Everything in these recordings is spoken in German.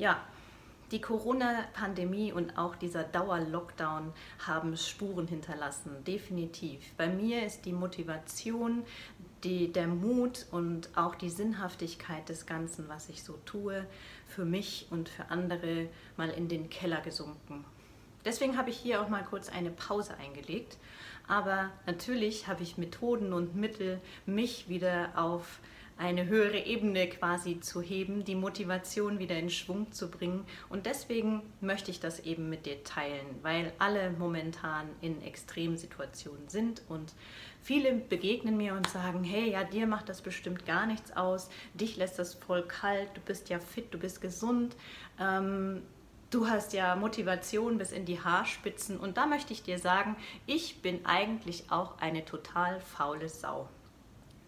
Ja, die Corona-Pandemie und auch dieser Dauer-Lockdown haben Spuren hinterlassen, definitiv. Bei mir ist die Motivation, die, der Mut und auch die Sinnhaftigkeit des Ganzen, was ich so tue, für mich und für andere mal in den Keller gesunken. Deswegen habe ich hier auch mal kurz eine Pause eingelegt. Aber natürlich habe ich Methoden und Mittel, mich wieder auf eine höhere Ebene quasi zu heben, die Motivation wieder in Schwung zu bringen. Und deswegen möchte ich das eben mit dir teilen, weil alle momentan in Extremsituationen sind und viele begegnen mir und sagen, hey, ja, dir macht das bestimmt gar nichts aus, dich lässt das voll kalt, du bist ja fit, du bist gesund. Ähm, Du hast ja Motivation bis in die Haarspitzen und da möchte ich dir sagen, ich bin eigentlich auch eine total faule Sau.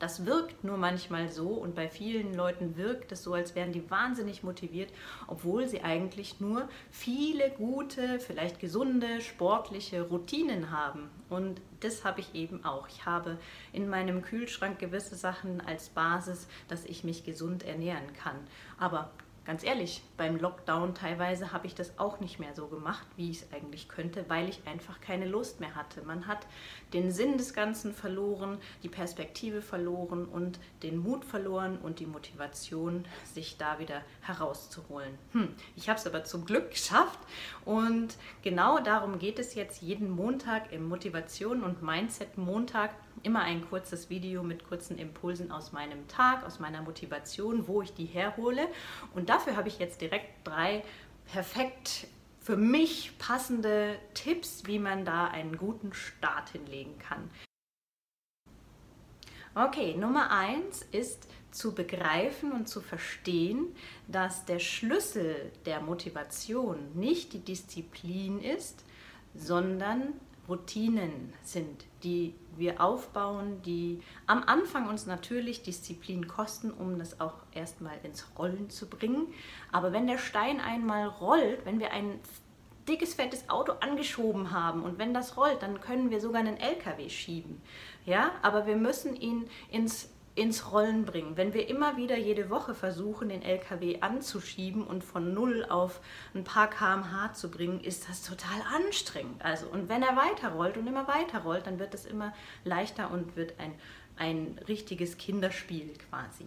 Das wirkt nur manchmal so und bei vielen Leuten wirkt es so, als wären die wahnsinnig motiviert, obwohl sie eigentlich nur viele gute, vielleicht gesunde, sportliche Routinen haben. Und das habe ich eben auch. Ich habe in meinem Kühlschrank gewisse Sachen als Basis, dass ich mich gesund ernähren kann. Aber ganz ehrlich, beim Lockdown teilweise habe ich das auch nicht mehr so gemacht, wie ich es eigentlich könnte, weil ich einfach keine Lust mehr hatte. Man hat den Sinn des Ganzen verloren, die Perspektive verloren und den Mut verloren und die Motivation, sich da wieder herauszuholen. Hm, ich habe es aber zum Glück geschafft und genau darum geht es jetzt jeden Montag im Motivation und Mindset Montag immer ein kurzes Video mit kurzen Impulsen aus meinem Tag, aus meiner Motivation, wo ich die herhole. Und dafür habe ich jetzt direkt drei perfekt für mich passende Tipps, wie man da einen guten Start hinlegen kann. Okay, Nummer eins ist zu begreifen und zu verstehen, dass der Schlüssel der Motivation nicht die Disziplin ist, sondern Routinen sind, die wir aufbauen, die am Anfang uns natürlich Disziplin kosten, um das auch erstmal ins Rollen zu bringen. Aber wenn der Stein einmal rollt, wenn wir ein dickes, fettes Auto angeschoben haben und wenn das rollt, dann können wir sogar einen LKW schieben. Ja, aber wir müssen ihn ins ins Rollen bringen. Wenn wir immer wieder jede Woche versuchen, den LKW anzuschieben und von null auf ein paar kmh zu bringen, ist das total anstrengend. Also, und wenn er weiterrollt und immer weiter rollt, dann wird es immer leichter und wird ein, ein richtiges Kinderspiel quasi.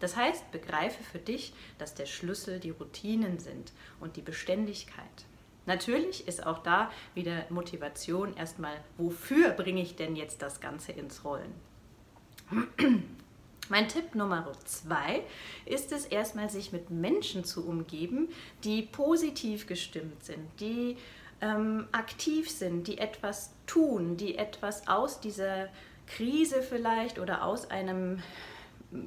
Das heißt, begreife für dich, dass der Schlüssel die Routinen sind und die Beständigkeit. Natürlich ist auch da wieder Motivation erstmal, wofür bringe ich denn jetzt das Ganze ins Rollen? Mein Tipp Nummer zwei ist es erstmal, sich mit Menschen zu umgeben, die positiv gestimmt sind, die ähm, aktiv sind, die etwas tun, die etwas aus dieser Krise vielleicht oder aus einem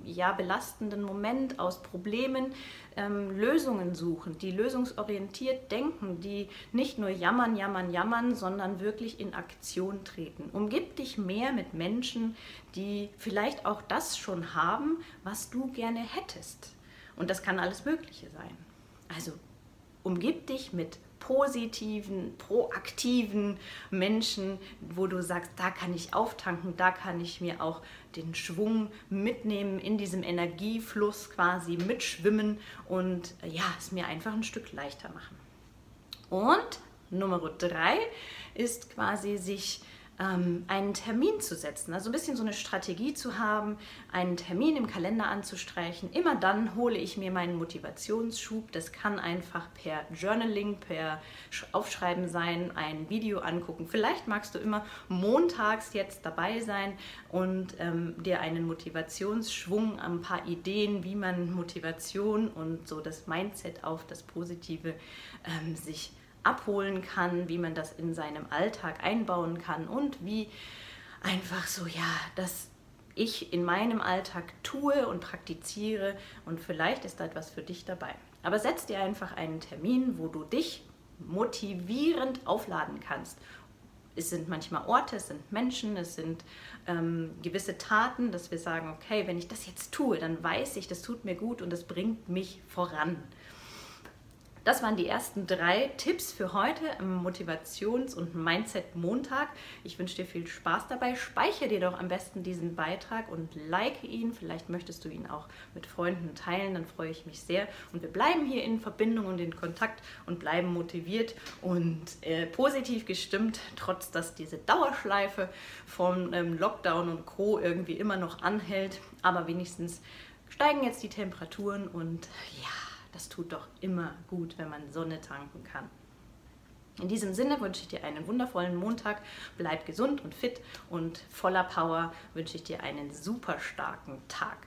ja, belastenden Moment, aus Problemen ähm, Lösungen suchen, die lösungsorientiert denken, die nicht nur jammern, jammern, jammern, sondern wirklich in Aktion treten. Umgib dich mehr mit Menschen, die vielleicht auch das schon haben, was du gerne hättest. Und das kann alles Mögliche sein. Also umgib dich mit positiven, proaktiven Menschen, wo du sagst, da kann ich auftanken, da kann ich mir auch den Schwung mitnehmen, in diesem Energiefluss quasi mitschwimmen und ja, es mir einfach ein Stück leichter machen. Und Nummer drei ist quasi sich ähm, einen Termin zu setzen, also ein bisschen so eine Strategie zu haben, einen Termin im Kalender anzustreichen. Immer dann hole ich mir meinen Motivationsschub. Das kann einfach per Journaling, per Aufschreiben sein, ein Video angucken. Vielleicht magst du immer montags jetzt dabei sein und ähm, dir einen Motivationsschwung, ein paar Ideen, wie man Motivation und so das Mindset auf das Positive ähm, sich abholen kann, wie man das in seinem Alltag einbauen kann und wie einfach so, ja, das ich in meinem Alltag tue und praktiziere und vielleicht ist da etwas für dich dabei. Aber setz dir einfach einen Termin, wo du dich motivierend aufladen kannst. Es sind manchmal Orte, es sind Menschen, es sind ähm, gewisse Taten, dass wir sagen, okay, wenn ich das jetzt tue, dann weiß ich, das tut mir gut und das bringt mich voran. Das waren die ersten drei Tipps für heute im Motivations- und Mindset-Montag. Ich wünsche dir viel Spaß dabei. Speichere dir doch am besten diesen Beitrag und like ihn. Vielleicht möchtest du ihn auch mit Freunden teilen, dann freue ich mich sehr. Und wir bleiben hier in Verbindung und in Kontakt und bleiben motiviert und äh, positiv gestimmt, trotz dass diese Dauerschleife von ähm, Lockdown und Co. irgendwie immer noch anhält. Aber wenigstens steigen jetzt die Temperaturen und ja das tut doch immer gut, wenn man Sonne tanken kann. In diesem Sinne wünsche ich dir einen wundervollen Montag. Bleib gesund und fit und voller Power wünsche ich dir einen super starken Tag.